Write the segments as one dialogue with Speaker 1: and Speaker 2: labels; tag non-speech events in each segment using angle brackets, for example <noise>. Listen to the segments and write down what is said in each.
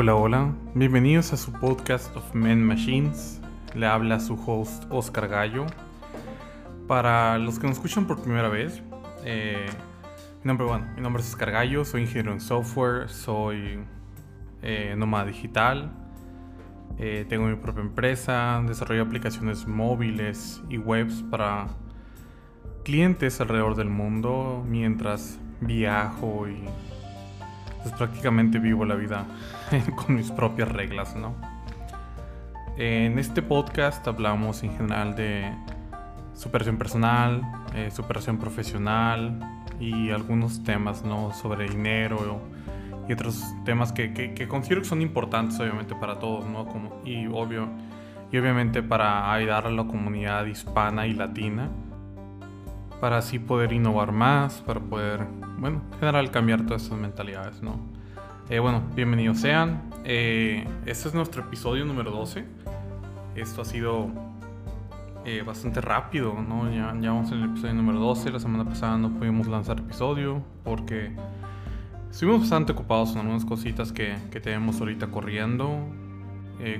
Speaker 1: Hola, hola, bienvenidos a su podcast of Men Machines. Le habla su host Oscar Gallo. Para los que nos escuchan por primera vez, eh, mi, nombre, bueno, mi nombre es Oscar Gallo, soy ingeniero en software, soy eh, nómada digital, eh, tengo mi propia empresa, desarrollo aplicaciones móviles y webs para clientes alrededor del mundo mientras viajo y pues prácticamente vivo la vida <laughs> con mis propias reglas, ¿no? En este podcast hablamos en general de superación personal, eh, superación profesional y algunos temas, ¿no? Sobre dinero y otros temas que, que, considero que son importantes obviamente para todos, ¿no? Como, y, obvio, y obviamente para ayudar a la comunidad hispana y latina para así poder innovar más, para poder, bueno, en general cambiar todas esas mentalidades, ¿no? Eh, bueno, bienvenidos sean. Eh, este es nuestro episodio número 12. Esto ha sido eh, bastante rápido, ¿no? Ya, ya vamos en el episodio número 12. La semana pasada no pudimos lanzar episodio porque estuvimos bastante ocupados con algunas cositas que, que tenemos ahorita corriendo.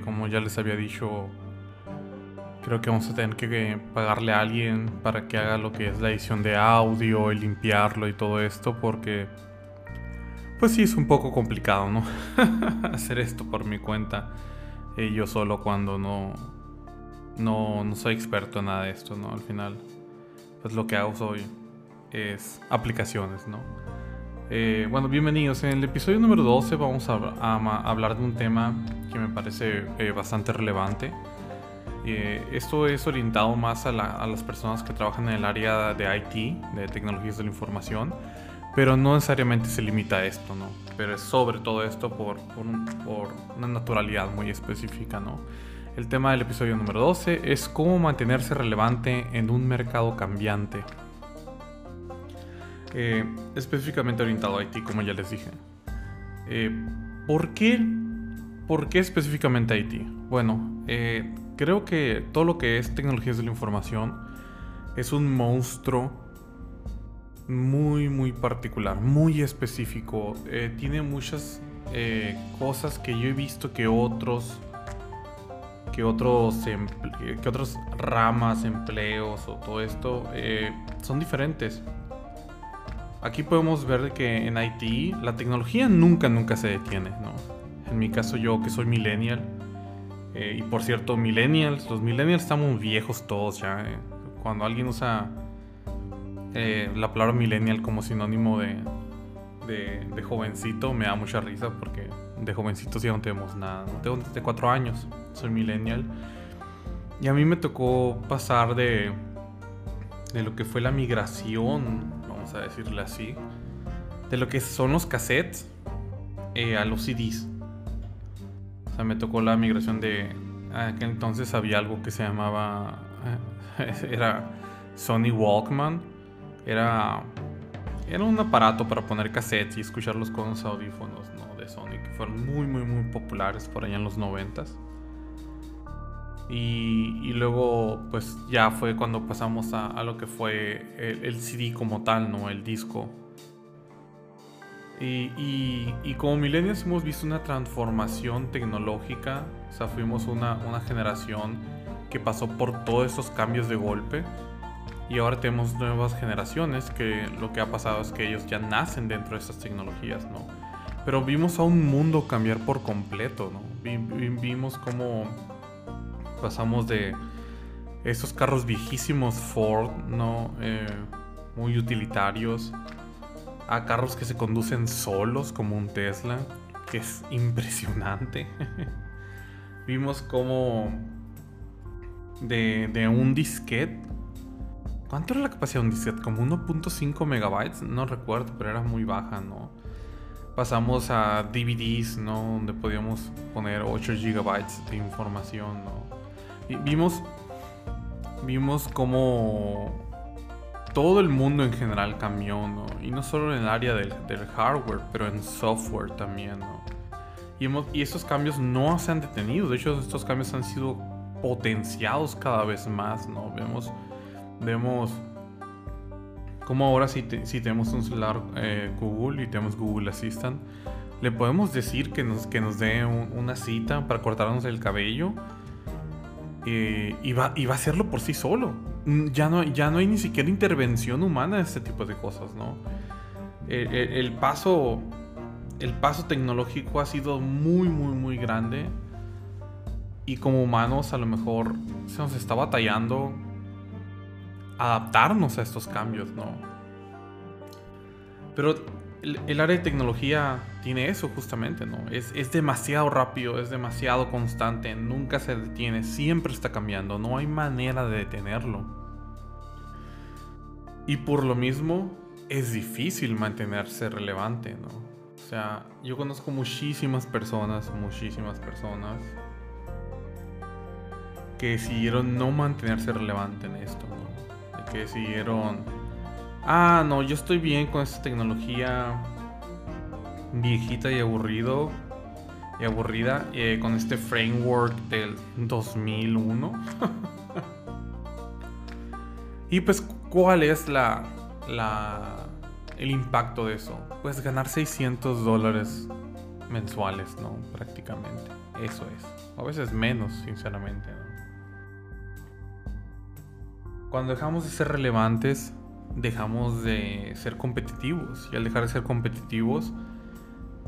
Speaker 1: como ya les había dicho, Creo que vamos a tener que pagarle a alguien para que haga lo que es la edición de audio, y limpiarlo y todo esto, porque pues sí es un poco complicado, ¿no? <laughs> Hacer esto por mi cuenta, eh, yo solo cuando no, no, no soy experto en nada de esto, ¿no? Al final, pues lo que hago hoy es aplicaciones, ¿no? Eh, bueno, bienvenidos. En el episodio número 12 vamos a, hablar de un tema que me parece eh, bastante relevante. Eh, esto es orientado más a, las personas que trabajan en el área de IT, de tecnologías de la información, pero no necesariamente se limita a esto, ¿no? Pero es sobre todo esto por, por, una naturalidad muy específica, ¿no? El tema del episodio número 12 es cómo mantenerse relevante en un mercado cambiante. Eh, específicamente orientado a IT, como ya les dije. Eh, ¿Por qué? ¿Por qué específicamente IT? Bueno, eh, creo que todo lo que es tecnologías de la información es un monstruo muy, muy particular, muy específico. Eh, tiene muchas eh, cosas que yo he visto que otros que otros que otras ramas, empleos o todo esto eh, son diferentes. Aquí podemos ver que en IT la tecnología nunca, nunca se detiene, ¿no? En mi caso yo que soy millennial, y por cierto, millennials, los millennials estamos viejos todos ya. Cuando alguien usa eh, la palabra millennial como sinónimo de, de, jovencito, me da mucha risa porque de jovencitos ya no tenemos nada. Tengo desde cuatro años, soy millennial. Y a mí me tocó pasar de, de lo que fue la migración, vamos a decirle así, de lo que son los cassettes a los CDs me tocó la migración de... Aquel entonces había algo que se llamaba... <laughs> Era Sony Walkman. Era... Era un aparato para poner cassettes y escucharlos con los audífonos de Sony que fueron muy, muy, muy populares por allá en los noventas. Y, y, luego, pues ya fue cuando pasamos a, lo que fue el, CD como tal, ¿no? El disco y, como millennials hemos visto una transformación tecnológica, o sea, fuimos una, una generación que pasó por todos esos cambios de golpe y ahora tenemos nuevas generaciones que lo que ha pasado es que ellos ya nacen dentro de estas tecnologías, ¿no? Pero vimos a un mundo cambiar por completo, ¿no? Vimos cómo pasamos de esos carros viejísimos Ford, ¿no? Eh, muy utilitarios a carros que se conducen solos como un Tesla, que es <laughs> impresionante. Vimos como de, un disquete. ¿Cuánto era la capacidad de un disquete? Como 1.5 megabytes, no recuerdo, pero era muy baja, ¿no? Pasamos a DVDs, ¿no? Donde podíamos poner 8 gigabytes de información, ¿no? vimos, vimos como todo el mundo en general cambió, ¿no? Y no solo en el área del, hardware, pero en software también, ¿no? Y, y estos cambios no se han detenido, de hecho estos cambios han sido potenciados cada vez más, ¿no? Vemos, vemos como ahora si, si tenemos un celular eh, Google y tenemos Google Assistant, le podemos decir que nos, que nos dé una cita para cortarnos el cabello eh, y, va, y va a hacerlo por sí solo. Mm, ya no, ya no hay ni siquiera intervención humana en este tipo de cosas, ¿no? El, paso, el paso tecnológico ha sido muy, muy, muy grande. Y como humanos a lo mejor se nos está batallando adaptarnos a estos cambios, ¿no? Pero el, área de tecnología tiene eso justamente, ¿no? Es, es, demasiado rápido, es demasiado constante, nunca se detiene, siempre está cambiando, no hay manera de detenerlo. Y por lo mismo es difícil mantenerse relevante, ¿no? O sea, yo conozco muchísimas personas, muchísimas personas que decidieron no mantenerse relevante en esto, ¿no? Que decidieron Ah, no, yo estoy bien con esta tecnología viejita y aburrido y aburrida eh, con este framework del 2001. <laughs> y pues, ¿cuál es la, la, el impacto de eso? Pues ganar 600 dólares mensuales, ¿no? Prácticamente. Eso es. A veces menos, sinceramente. Cuando dejamos de ser relevantes, dejamos de ser competitivos. Y al dejar de ser competitivos,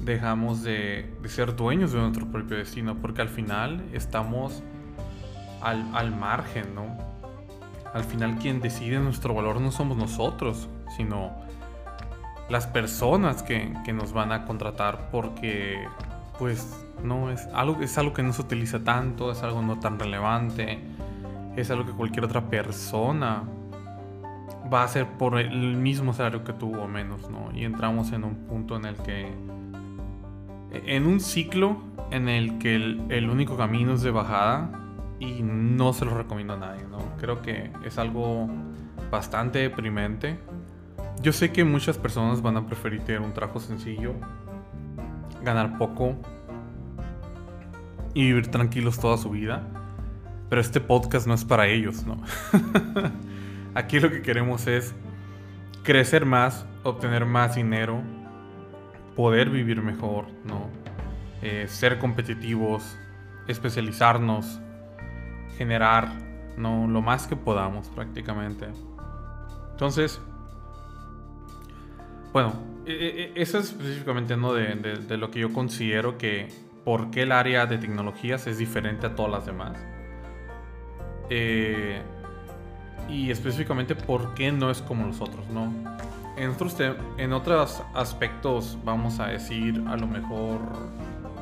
Speaker 1: dejamos de, ser dueños de nuestro propio destino. Porque al final estamos al, margen, ¿no? Al final quien decide nuestro valor no somos nosotros, sino las personas que, que nos van a contratar porque pues no es algo, es algo que no se utiliza tanto, es algo no tan relevante, es algo que cualquier otra persona va a ser por el mismo salario que tuvo o menos, ¿no? Y entramos en un punto en el que... En un ciclo en el que el, único camino es de bajada y no se lo recomiendo a nadie, ¿no? Creo que es algo bastante deprimente. Yo sé que muchas personas van a preferir tener un trabajo sencillo, ganar poco y vivir tranquilos toda su vida. Pero este podcast no es para ellos, ¿no? <laughs> Aquí lo que queremos es crecer más, obtener más dinero, poder vivir mejor, ¿no? Eh, ser competitivos, especializarnos, generar, ¿no? Lo más que podamos prácticamente. Entonces, bueno, e, e, e, eso es específicamente ¿no? de, lo que yo considero que por qué el área de tecnologías es diferente a todas las demás. Eh, y específicamente por qué no es como los otros, ¿no? En otros, en otros aspectos, vamos a decir, a lo mejor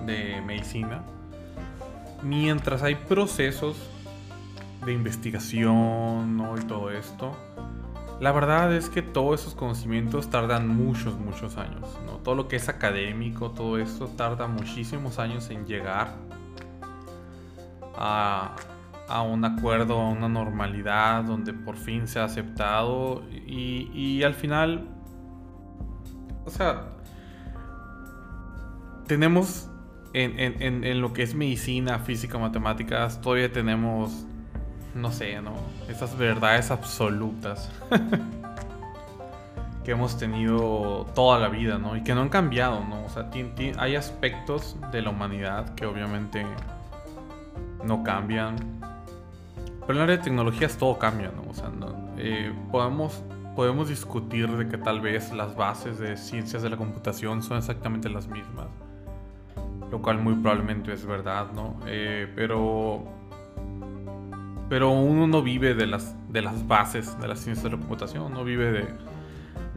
Speaker 1: de medicina, mientras hay procesos de investigación ¿no? y todo esto, la verdad es que todos esos conocimientos tardan muchos, muchos años. ¿no? Todo lo que es académico, todo esto tarda muchísimos años en llegar a, a un acuerdo, a una normalidad donde por fin se ha aceptado y, al final, o sea, tenemos en, lo que es medicina, física, matemáticas, todavía tenemos, no sé, ¿no? Esas verdades absolutas <laughs> que hemos tenido toda la vida, ¿no? Y que no han cambiado, ¿no? O sea, hay aspectos de la humanidad que obviamente no cambian pero en el área de tecnologías todo cambia, ¿no? O sea, eh, podemos, podemos discutir de que tal vez las bases de ciencias de la computación son exactamente las mismas. Lo cual muy probablemente es verdad, ¿no? Eh, pero... Pero uno no vive de las, de las bases de las ciencias de la computación, no vive de,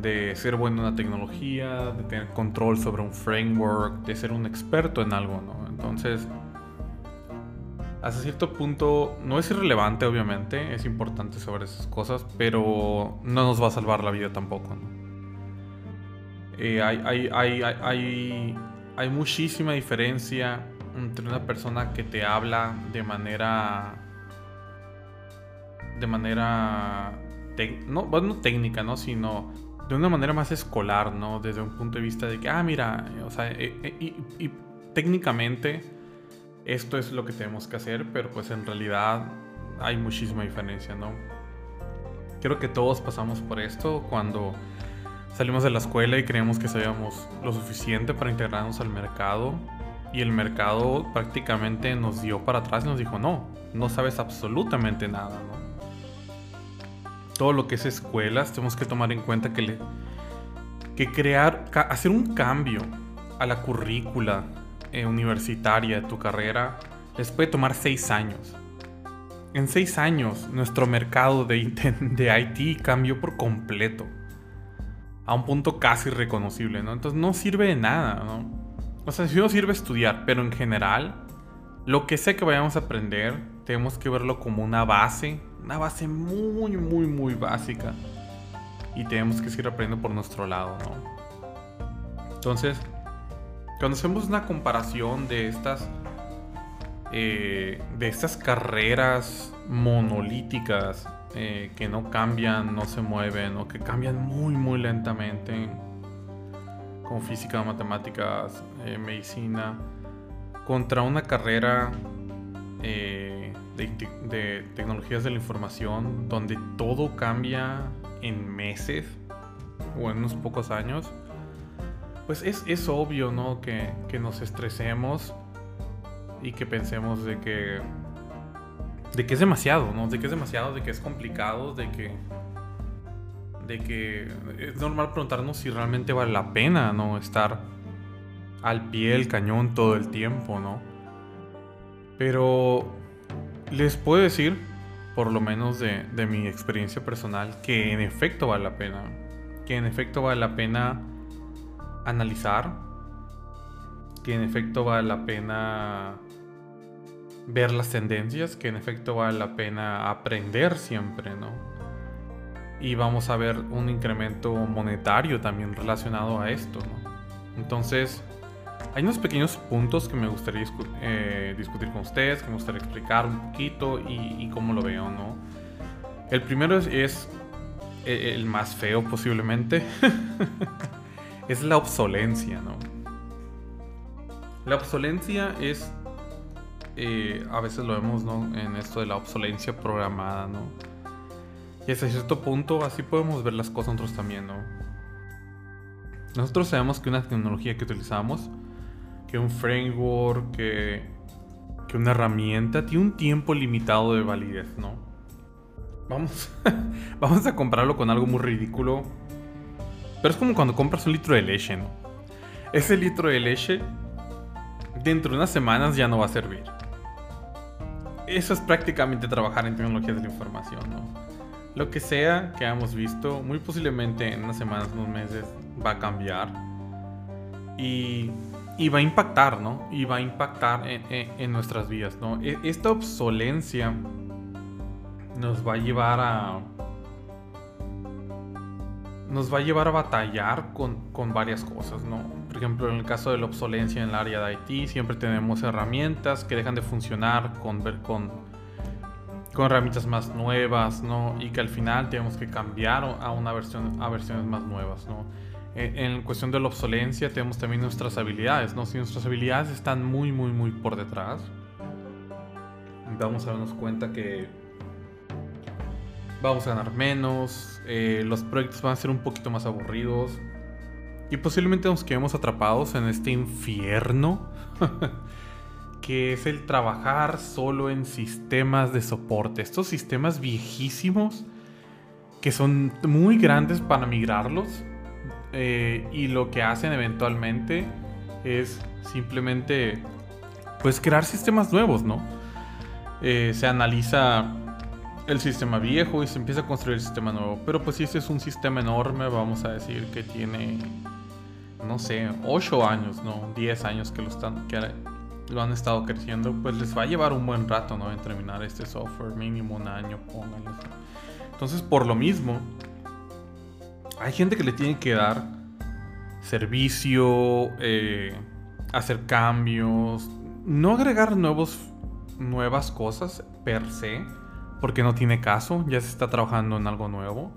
Speaker 1: de ser bueno en una tecnología, de tener control sobre un framework, de ser un experto en algo, ¿no? Entonces, hasta cierto punto no es irrelevante, obviamente, es importante saber esas cosas, pero no nos va a salvar la vida tampoco. Eh, hay, hay, hay, muchísima diferencia entre una persona que te habla de manera. de manera. no, bueno, técnica, ¿no? Sino de una manera más escolar, ¿no? Desde un punto de vista de que, ah, mira, o sea, eh, eh, y técnicamente esto es lo que tenemos que hacer, pero pues en realidad hay muchísima diferencia, ¿no? Creo que todos pasamos por esto cuando salimos de la escuela y creíamos que sabíamos lo suficiente para integrarnos al mercado y el mercado prácticamente nos dio para atrás y nos dijo, no, no sabes absolutamente nada, ¿no? Todo lo que es escuelas, tenemos que tomar en cuenta que, que crear, hacer un cambio a la currícula eh, universitaria de tu carrera les puede tomar seis años. En seis años, nuestro mercado de, de IT cambió por completo. A un punto casi reconocible, ¿no? Entonces no sirve de nada, ¿no? O sea, si no sirve estudiar, pero en general, lo que sé que vayamos a aprender, tenemos que verlo como una base, una base muy, muy, muy básica. Y tenemos que seguir aprendiendo por nuestro lado, ¿no? Entonces, cuando hacemos una comparación de estas, eh, de estas carreras monolíticas eh, que no cambian, no se mueven o que cambian muy, muy lentamente como física, matemáticas, eh, medicina, contra una carrera eh, de, tecnologías de la información donde todo cambia en meses o en unos pocos años, pues es, obvio, ¿no? Que, que, nos estresemos y que pensemos de que... De que es demasiado, ¿no? De que es demasiado, de que es complicado, de que de que es normal preguntarnos si realmente vale la pena, ¿no? Estar al pie del cañón todo el tiempo, ¿no? Pero les puedo decir, por lo menos de, de mi experiencia personal, que en efecto vale la pena. Que en efecto vale la pena analizar. Que en efecto vale la pena ver las tendencias. Que en efecto vale la pena aprender siempre, ¿no? y vamos a ver un incremento monetario también relacionado a esto. Entonces, hay unos pequeños puntos que me gustaría eh, discutir con ustedes, que me gustaría explicar un poquito y, cómo lo veo. ¿no? El primero es, e, el más feo posiblemente, <laughs> es la obsolencia. ¿no? La obsolencia es, eh, a veces lo vemos ¿no? en esto de la obsolencia programada. ¿no? Y hasta cierto punto así podemos ver las cosas nosotros también, ¿no? Nosotros sabemos que una tecnología que utilizamos, que un framework, que, que una herramienta, tiene un tiempo limitado de validez, ¿no? Vamos, <laughs> vamos a comprarlo con algo muy ridículo. Pero es como cuando compras un litro de leche, ¿no? Ese litro de leche, dentro de unas semanas ya no va a servir. Eso es prácticamente trabajar en tecnologías de la información, ¿no? Lo que sea que hayamos visto, muy posiblemente en unas semanas, unos meses, va a cambiar. Y, y va a impactar, ¿no? Y va a impactar en, en, nuestras vidas, ¿no? E, esta obsolencia nos va a llevar a... Nos va a llevar a batallar con, con varias cosas, ¿no? Por ejemplo, en el caso de la obsolencia en el área de IT, siempre tenemos herramientas que dejan de funcionar con, con con herramientas más nuevas, ¿no? Y que al final tenemos que cambiar a una versión a versiones más nuevas, ¿no? En, cuestión de la obsolencia tenemos también nuestras habilidades, ¿no? Si nuestras habilidades están muy, muy, muy por detrás, vamos a darnos cuenta que vamos a ganar menos, eh, los proyectos van a ser un poquito más aburridos y posiblemente nos quedemos atrapados en este infierno <laughs> que es el trabajar solo en sistemas de soporte. Estos sistemas viejísimos que son muy grandes para migrarlos eh, y lo que hacen eventualmente es simplemente pues crear sistemas nuevos, ¿no? Eh, se analiza el sistema viejo y se empieza a construir el sistema nuevo. Pero pues si este es un sistema enorme, vamos a decir que tiene, no sé, 8 años, ¿no? 10 años que lo están, que lo han estado creciendo, pues les va a llevar un buen rato, ¿no? En terminar este software, mínimo un año, pónganlo. Entonces, por lo mismo, hay gente que le tiene que dar servicio, eh, hacer cambios, no agregar nuevos, nuevas cosas per se, porque no tiene caso, ya se está trabajando en algo nuevo.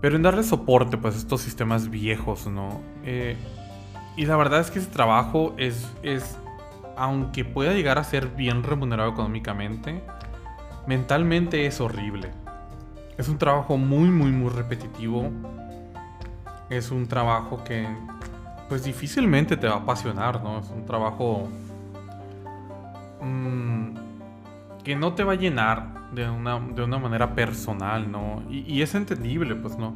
Speaker 1: Pero en darle soporte, pues, a estos sistemas viejos, ¿no? Eh, y la verdad es que ese trabajo es, es aunque pueda llegar a ser bien remunerado económicamente, mentalmente es horrible. Es un trabajo muy, muy, muy repetitivo. es un trabajo que pues difícilmente te va a apasionar, ¿no? Es un trabajo mmm, que no te va a llenar de una, de una manera personal, ¿no? Y, es entendible, pues, ¿no?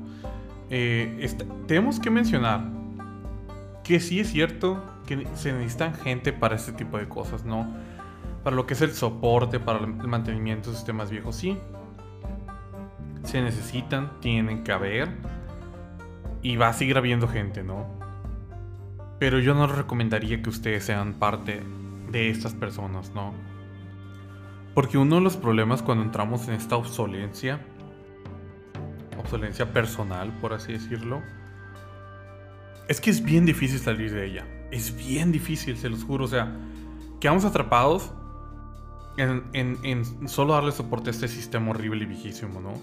Speaker 1: Eh, tenemos que mencionar que sí es cierto que se necesitan gente para este tipo de cosas, ¿no? Para lo que es el soporte, para el mantenimiento de sistemas viejos, sí. Se necesitan, tienen que haber. Y va a seguir habiendo gente, ¿no? Pero yo no recomendaría que ustedes sean parte de estas personas, ¿no? Porque uno de los problemas cuando entramos en esta obsolencia, obsolencia personal, por así decirlo, es que es bien difícil salir de ella. Es bien difícil, se los juro. O sea, quedamos atrapados en, en solo darle soporte a este sistema horrible y viejísimo, ¿no?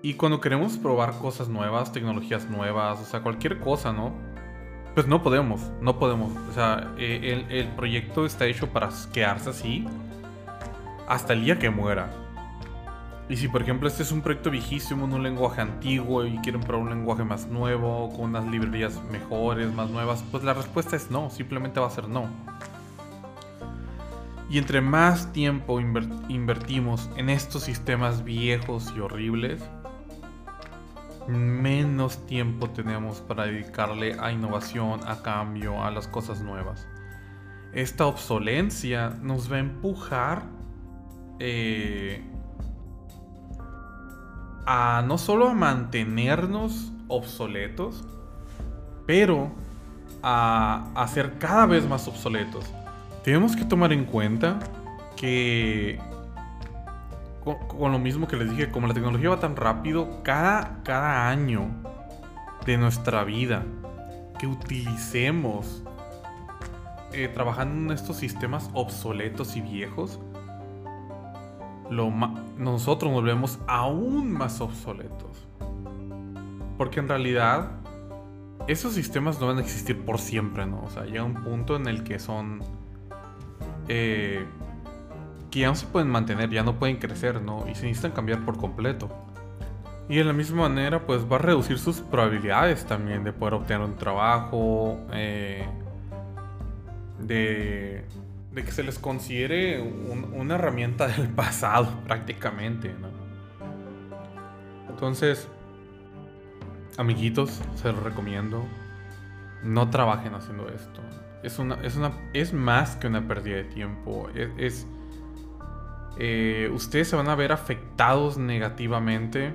Speaker 1: Y cuando queremos probar cosas nuevas, tecnologías nuevas, o sea, cualquier cosa, ¿no? Pues no podemos, no podemos. O sea, e, el, el proyecto está hecho para quedarse así hasta el día que muera. Y si por ejemplo este es un proyecto viejísimo, en un lenguaje antiguo y quieren probar un lenguaje más nuevo, con unas librerías mejores, más nuevas, pues la respuesta es no, simplemente va a ser no. Y entre más tiempo invertimos en estos sistemas viejos y horribles, menos tiempo tenemos para dedicarle a innovación, a cambio, a las cosas nuevas. Esta obsolencia nos va a empujar eh, a no solo a mantenernos obsoletos, pero a, ser cada vez más obsoletos. Tenemos que tomar en cuenta que con, lo mismo que les dije, como la tecnología va tan rápido, cada, cada año de nuestra vida que utilicemos eh, trabajando en estos sistemas obsoletos y viejos, nosotros nos volvemos aún más obsoletos. Porque en realidad esos sistemas no van a existir por siempre, ¿no? O sea, llega un punto en el que son... Eh, que ya no se pueden mantener, ya no pueden crecer, ¿no? Y se necesitan cambiar por completo. Y de la misma manera, pues va a reducir sus probabilidades también de poder obtener un trabajo, eh, de, de que se les considere una herramienta del <laughs> pasado prácticamente. Entonces, amiguitos, se los recomiendo. No trabajen haciendo esto. Es, una, es, una, es más que una pérdida de tiempo. Es, eh, ustedes se van a ver afectados negativamente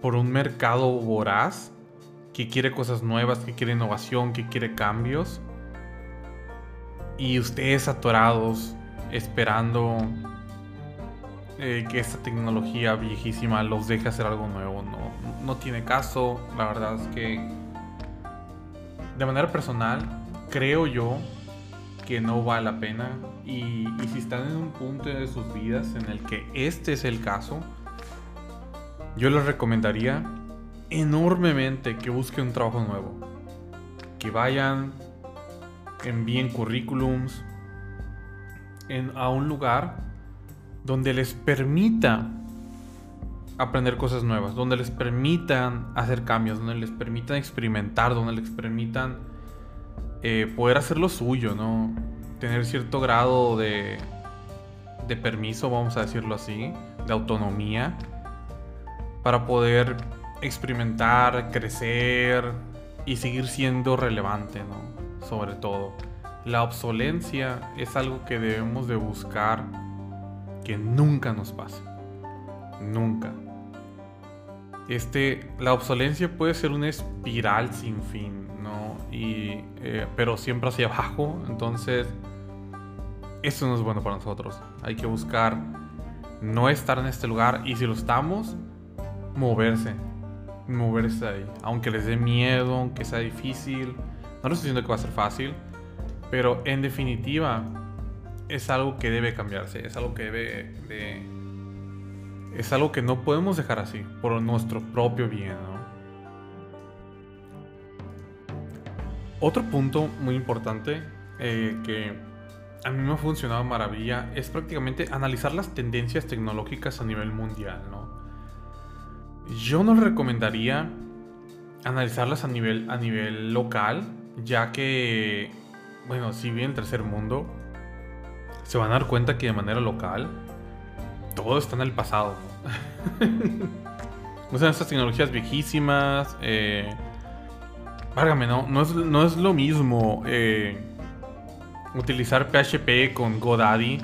Speaker 1: por un mercado voraz que quiere cosas nuevas, que quiere innovación, que quiere cambios y ustedes atorados esperando eh, que esta tecnología viejísima los deje hacer algo nuevo. No, no tiene caso. La verdad es que de manera personal creo yo que no vale la pena. Y, y, si están en un punto de sus vidas en el que este es el caso, yo les recomendaría enormemente que busquen un trabajo nuevo. Que vayan envíen currículums a un lugar donde les permita aprender cosas nuevas, donde les permitan hacer cambios, donde les permitan experimentar, donde les permitan eh, poder hacer lo suyo, ¿no? Tener cierto grado de, de permiso, vamos a decirlo así, de autonomía, para poder experimentar, crecer y seguir siendo relevante, ¿no? Sobre todo. La obsolencia es algo que debemos de buscar que nunca nos pase. Nunca. Este, la obsolencia puede ser una espiral sin fin, ¿no? Y, eh, pero siempre hacia abajo. Entonces, eso no es bueno para nosotros. Hay que buscar no estar en este lugar y si lo estamos, moverse. Moverse ahí. Aunque les dé miedo, aunque sea difícil no lo estoy diciendo que va a ser fácil, pero en definitiva es algo que debe cambiarse, es algo que debe de... Es algo que no podemos dejar así, por nuestro propio bien, Otro punto muy importante eh, que a mí me ha funcionado maravilla es prácticamente analizar las tendencias tecnológicas a nivel mundial. Yo no recomendaría analizarlas a nivel, a nivel local, ya que, bueno, si bien tercer mundo, se van a dar cuenta que de manera local todo está en el pasado. Usan <laughs> estas tecnologías viejísimas. Eh, no, no es, no es lo mismo eh, utilizar PHP con GoDaddy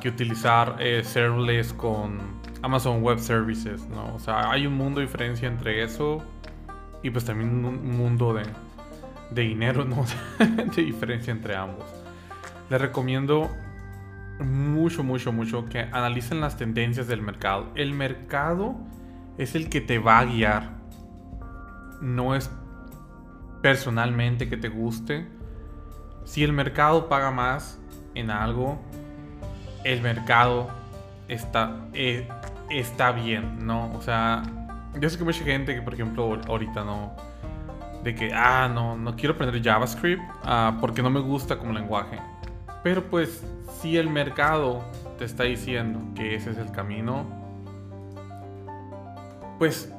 Speaker 1: que utilizar eh, serverless con Amazon Web Services, ¿no? O sea, hay un mundo de diferencia entre eso y pues también un mundo de, de dinero, ¿no? <laughs> de diferencia entre ambos. Les recomiendo mucho, mucho, mucho que analicen las tendencias del mercado. El mercado es el que te va a guiar. No es personalmente que te guste. Si el mercado paga más en algo, el mercado está, eh, está bien, ¿no? O sea, yo sé que mucha gente que, por ejemplo, ahorita no. De que, ah, no, no quiero aprender JavaScript ah, porque no me gusta como lenguaje. Pero pues, si el mercado te está diciendo que ese es el camino, pues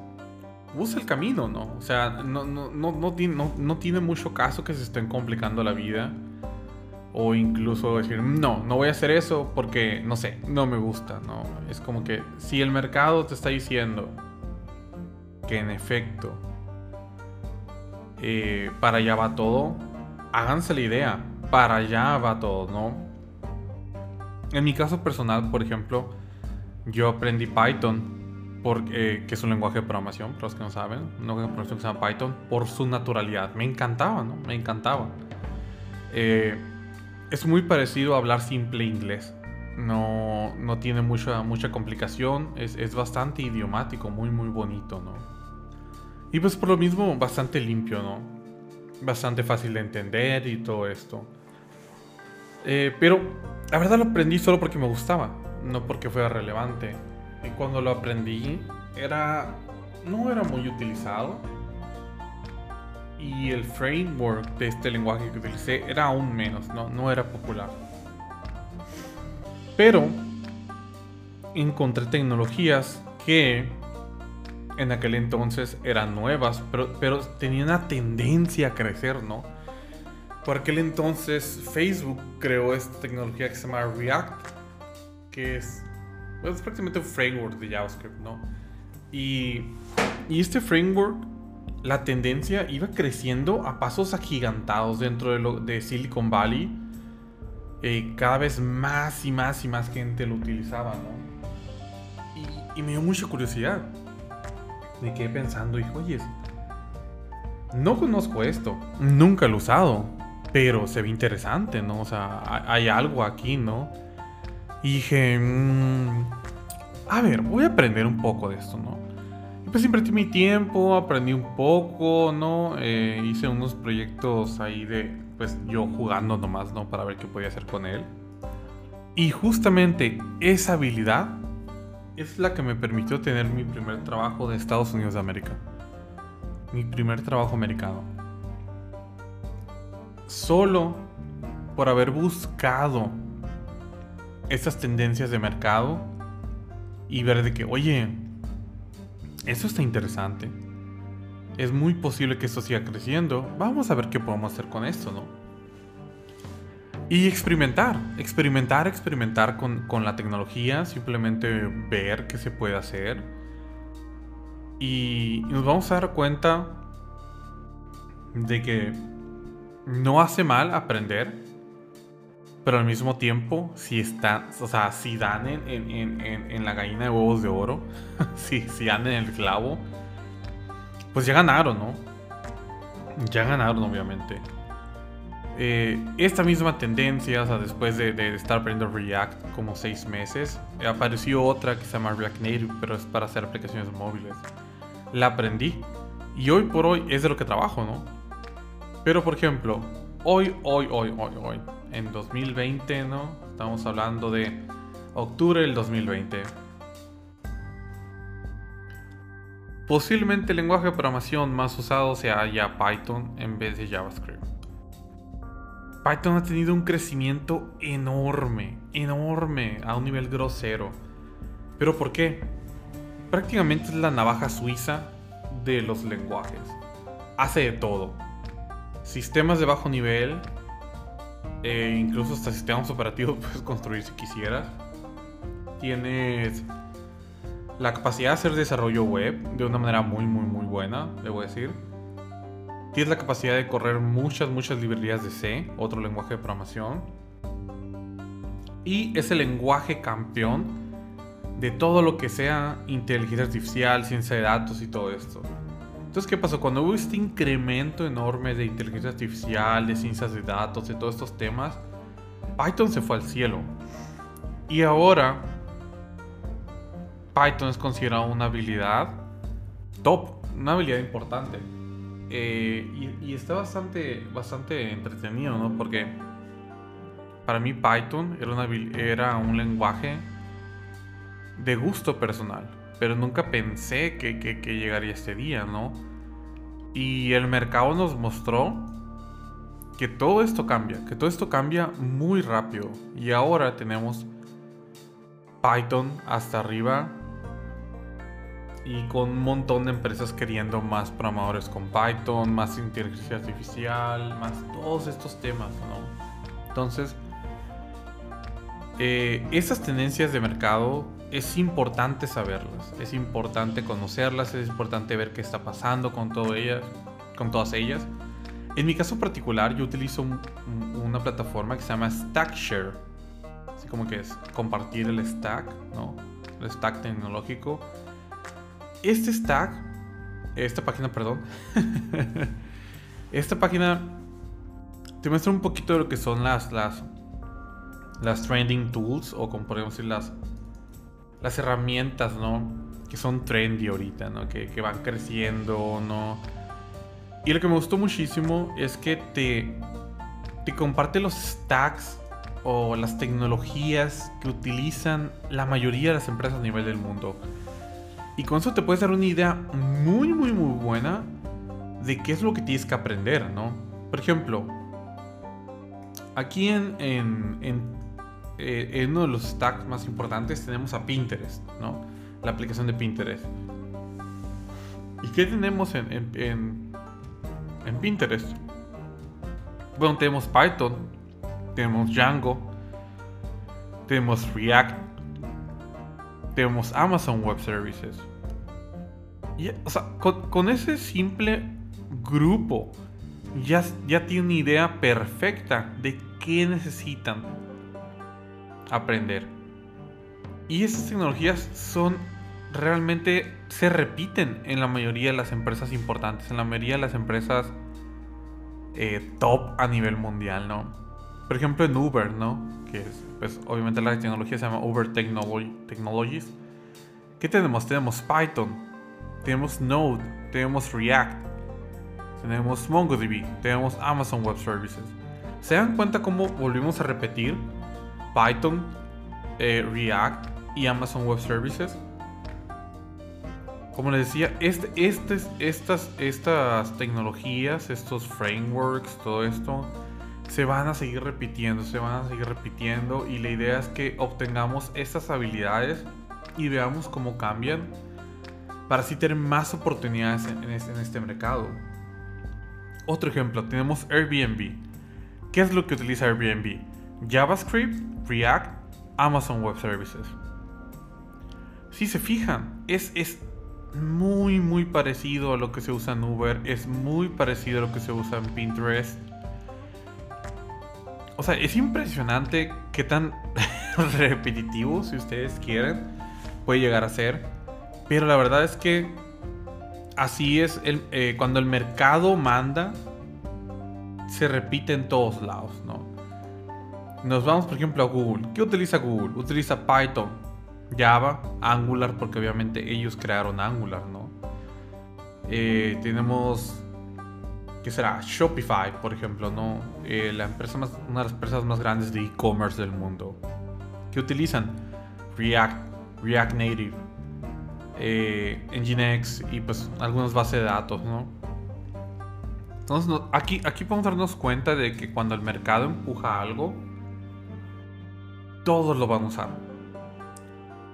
Speaker 1: usa el camino, ¿no? O sea, no, no, no, no, no tiene mucho caso que se estén complicando la vida o incluso decir, no, no voy a hacer eso porque, no sé, no me gusta, ¿no? Es como que si el mercado te está diciendo que en efecto eh, para allá va todo, háganse la idea, para allá va todo, ¿no? En mi caso personal, por ejemplo, yo aprendí Python, porque, que es un lenguaje de programación, para los que no saben, un lenguaje de programación que se llama Python, por su naturalidad. Me encantaba, ¿no? Me encantaba. Eh, es muy parecido a hablar simple inglés. No, no tiene mucha, mucha complicación. Es, bastante idiomático, muy, muy bonito, ¿no? Y pues por lo mismo, bastante limpio, ¿no? Bastante fácil de entender y todo esto. Eh, pero la verdad lo aprendí solo porque me gustaba, no porque fuera relevante. Y cuando lo aprendí, era. no era muy utilizado y el framework de este lenguaje que utilicé era aún menos, no, no era popular. Pero encontré tecnologías que en aquel entonces eran nuevas, pero, pero tenían una tendencia a crecer, ¿no? Por aquel entonces Facebook creó esta tecnología que se llama React, que es, es prácticamente un framework de JavaScript, ¿no? Y, y este framework la tendencia iba creciendo a pasos agigantados dentro de, Silicon Valley. Eh, cada vez más y más y más gente lo utilizaba, ¿no? Y, me dio mucha curiosidad. Me quedé pensando, y oye, no conozco esto, nunca lo he usado, pero se ve interesante, ¿no? O sea, hay algo aquí, ¿no? Y dije, mm, a ver, voy a aprender un poco de esto, ¿no? pues invertí mi tiempo, aprendí un poco, ¿no? Eh, hice unos proyectos ahí de, pues yo jugando nomás, ¿no? Para ver qué podía hacer con él. Y justamente esa habilidad es la que me permitió tener mi primer trabajo de Estados Unidos de América. Mi primer trabajo americano. Solo por haber buscado esas tendencias de mercado y ver de que, oye, eso está interesante. Es muy posible que esto siga creciendo. Vamos a ver qué podemos hacer con esto, ¿no? Y experimentar, experimentar, experimentar con, la tecnología, simplemente ver qué se puede hacer. Y nos vamos a dar cuenta de que no hace mal aprender, pero al mismo tiempo, si están, o sea, si dan en, la gallina de huevos de oro, <laughs> si, si dan en el clavo, pues ya ganaron, ¿no? Ya ganaron, obviamente. Eh, esta misma tendencia, o sea, después de, estar aprendiendo React como seis meses, apareció otra que se llama React Native, pero es para hacer aplicaciones móviles. La aprendí y hoy por hoy es de lo que trabajo, ¿no? Pero por ejemplo, hoy, hoy, hoy, hoy, hoy, en 2020, ¿no? Estamos hablando de octubre del 2020. Posiblemente el lenguaje de programación más usado sea ya Python en vez de JavaScript. Python ha tenido un crecimiento enorme, enorme, a un nivel grosero. ¿Pero por qué? Prácticamente es la navaja suiza de los lenguajes. Hace de todo. Sistemas de bajo nivel, e incluso hasta sistemas operativos <laughs> puedes construir si quisieras. Tienes la capacidad de hacer desarrollo web de una manera muy, muy, muy buena, debo decir. Tienes la capacidad de correr muchas, muchas librerías de C, otro lenguaje de programación. Y es el lenguaje campeón de todo lo que sea inteligencia artificial, ciencia de datos y todo esto. Entonces, ¿qué pasó? Cuando hubo este incremento enorme de inteligencia artificial, de ciencias de datos, de todos estos temas, Python se fue al cielo. Y ahora, Python es considerado una habilidad top, una habilidad importante. Eh, y, está bastante, bastante entretenido, ¿no? Porque para mí Python era, una, era un lenguaje de gusto personal pero nunca pensé que, llegaría este día, ¿no? Y el mercado nos mostró que todo esto cambia, que todo esto cambia muy rápido. Y ahora tenemos Python hasta arriba y con un montón de empresas queriendo más programadores con Python, más inteligencia artificial, más todos estos temas, ¿no? Entonces, eh, esas tendencias de mercado es importante saberlas, es importante conocerlas, es importante ver qué está pasando con, todo con todas ellas. En mi caso particular, yo utilizo una plataforma que se llama Stackshare, así como que es compartir el stack, ¿no? El stack tecnológico. Este stack, esta página, perdón, <laughs> esta página te muestra un poquito de lo que son las, las, trending tools, o como podemos decir, las las herramientas, ¿no? Que son trendy ahorita, ¿no? Que, van creciendo, ¿no? Y lo que me gustó muchísimo es que te, te comparte los stacks o las tecnologías que utilizan la mayoría de las empresas a nivel del mundo. Y con eso te puedes dar una idea muy, muy, muy buena de qué es lo que tienes que aprender, ¿no? Por ejemplo, aquí en, eh, uno de los stacks más importantes tenemos a Pinterest, ¿no? La aplicación de Pinterest. ¿Y qué tenemos en, en, en, Pinterest? Bueno, tenemos Python, tenemos Django, tenemos React, tenemos Amazon Web Services. O sea, con, con, ese simple grupo ya, ya tiene una idea perfecta de qué necesitan aprender. Y esas tecnologías son realmente se repiten en la mayoría de las empresas importantes, en la mayoría de las empresas eh, top a nivel mundial, ¿no? Por ejemplo en Uber, ¿no? Que es, pues obviamente la tecnología se llama Uber Technologies. ¿Qué tenemos? Tenemos Python, tenemos Node, tenemos React, tenemos MongoDB, tenemos Amazon Web Services. ¿Se dan cuenta cómo volvimos a repetir Python, eh, React y Amazon Web Services. Como les decía, este, este, estas, estas tecnologías, estos frameworks, todo esto, se van a seguir repitiendo, se van a seguir repitiendo y la idea es que obtengamos estas habilidades y veamos cómo cambian para así tener más oportunidades en, este, mercado. Otro ejemplo, tenemos Airbnb. ¿Qué es lo que utiliza Airbnb? JavaScript, React, Amazon Web Services. Si se fijan, es, es muy muy parecido a lo que se usa en Uber, es muy parecido a lo que se usa en Pinterest. O sea, es impresionante qué tan <laughs> repetitivo, si ustedes quieren, puede llegar a ser. Pero la verdad es que así es el, eh, cuando el mercado manda, se repite en todos lados, ¿no? Nos vamos, por ejemplo, a Google. ¿Qué utiliza Google? Utiliza Python, Java, Angular, porque obviamente ellos crearon Angular, ¿no? Eh, tenemos, ¿qué será? Shopify, por ejemplo, ¿no? Eh, la empresa más, una de las empresas más grandes de e-commerce del mundo. ¿Qué utilizan? React, React Native, eh, Nginx y pues algunas bases de datos, ¿no? Entonces, aquí, aquí podemos darnos cuenta de que cuando el mercado empuja algo, todos lo van a usar.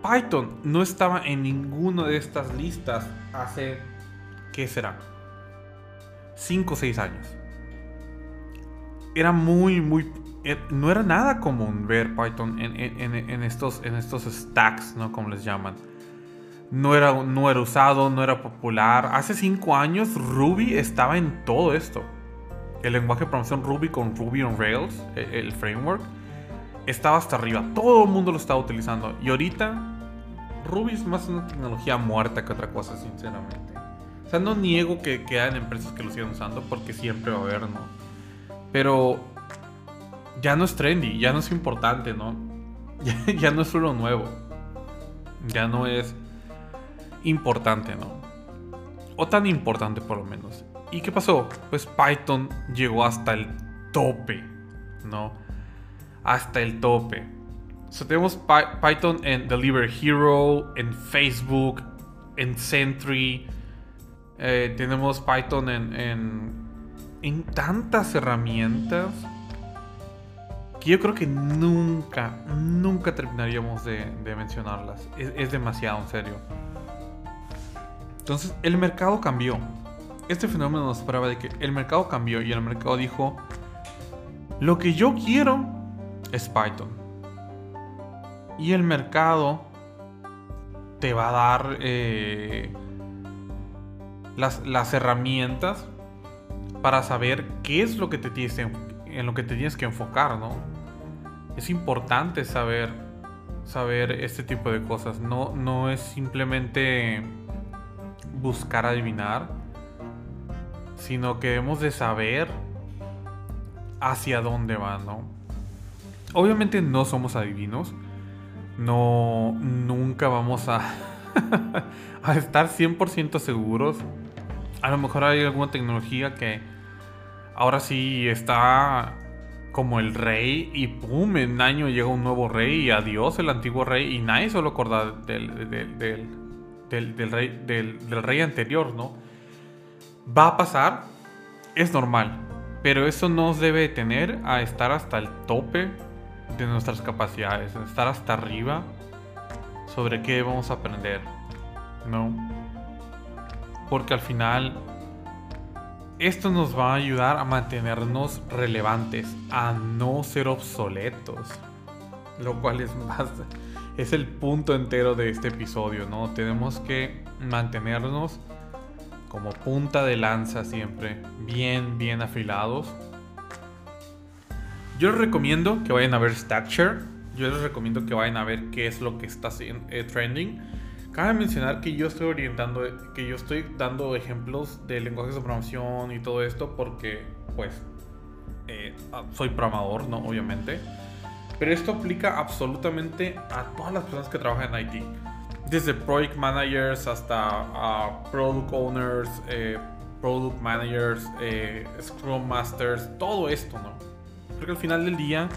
Speaker 1: Python no estaba en ninguna de estas listas hace ¿qué será? 5 o 6 años. Era muy, muy... Eh, no era nada común ver Python en, estos, en estos stacks, ¿no? Como les llaman. No era, no era usado, no era popular. Hace 5 años Ruby estaba en todo esto. El lenguaje de programación Ruby con Ruby on Rails, el, el framework, estaba hasta arriba. Todo el mundo lo estaba utilizando. Y ahorita Ruby es más una tecnología muerta que otra cosa, sinceramente. Sea, no niego que, que hayan empresas que lo sigan usando porque siempre va a haber, ¿no? Pero ya no es trendy, ya no es importante, ¿no? <laughs> Ya, no es lo nuevo. Ya no es importante, ¿no? O tan importante por lo menos. ¿Y qué pasó? Pues Python llegó hasta el tope, ¿no? Hasta el tope. O sea, tenemos Python en Deliver Hero, en Facebook, en Sentry, eh, tenemos Python en, en, tantas herramientas que yo creo que nunca, nunca terminaríamos de, mencionarlas. Es, demasiado en serio. Entonces, el mercado cambió. Este fenómeno nos prueba de que el mercado cambió y el mercado dijo, lo que yo quiero es Python. Y el mercado te va a dar eh, las, herramientas para saber qué es lo que te tienes en lo que te tienes que enfocar, ¿no? Es importante saber saber este tipo de cosas. No, no es simplemente buscar adivinar, sino que debemos de saber hacia dónde va, ¿no? Obviamente no somos adivinos. No, nunca vamos a, <laughs> a estar 100% seguros a lo mejor hay alguna tecnología que ahora sí está como el rey y pum, en año llega un nuevo rey y adiós el antiguo rey y nadie se lo acorda del, del, rey, del, rey anterior, ¿no? Va a pasar, es normal, pero eso nos debe tener a estar hasta el tope de nuestras capacidades, estar hasta arriba sobre qué vamos a aprender, ¿no? porque al final esto nos va a ayudar a mantenernos relevantes, a no ser obsoletos. Lo cual es más es el punto entero de este episodio, ¿no? Tenemos que mantenernos como punta de lanza siempre, bien bien afilados. Yo les recomiendo que vayan a ver Stackshare. Yo les recomiendo que vayan a ver qué es lo que está eh, trending Cabe mencionar que yo estoy orientando, que yo estoy dando ejemplos de lenguajes de programación y todo esto porque, pues, eh, ah, soy programador, ¿no? Obviamente. Pero esto aplica absolutamente a todas las personas que trabajan en IT. Desde project managers hasta uh, product owners, eh, product managers, eh, scrum masters, todo esto, ¿no? Porque al final del día,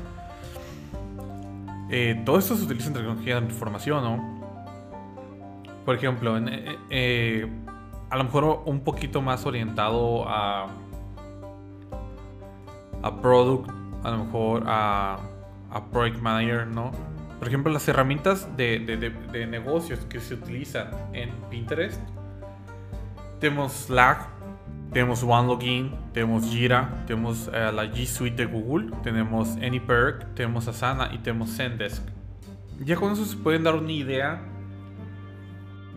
Speaker 1: todo esto se utiliza en tecnología de información, ¿no? por ejemplo, eh, eh, a lo mejor un poquito más orientado a, a product, a lo mejor a, a project manager, ¿no? Por ejemplo, las herramientas de, de, negocios que se utilizan en Pinterest. Tenemos Slack, tenemos OneLogin, tenemos Jira, tenemos eh, la G Suite de Google, tenemos AnyPerk, tenemos Asana y tenemos Zendesk. Ya con eso se pueden dar una idea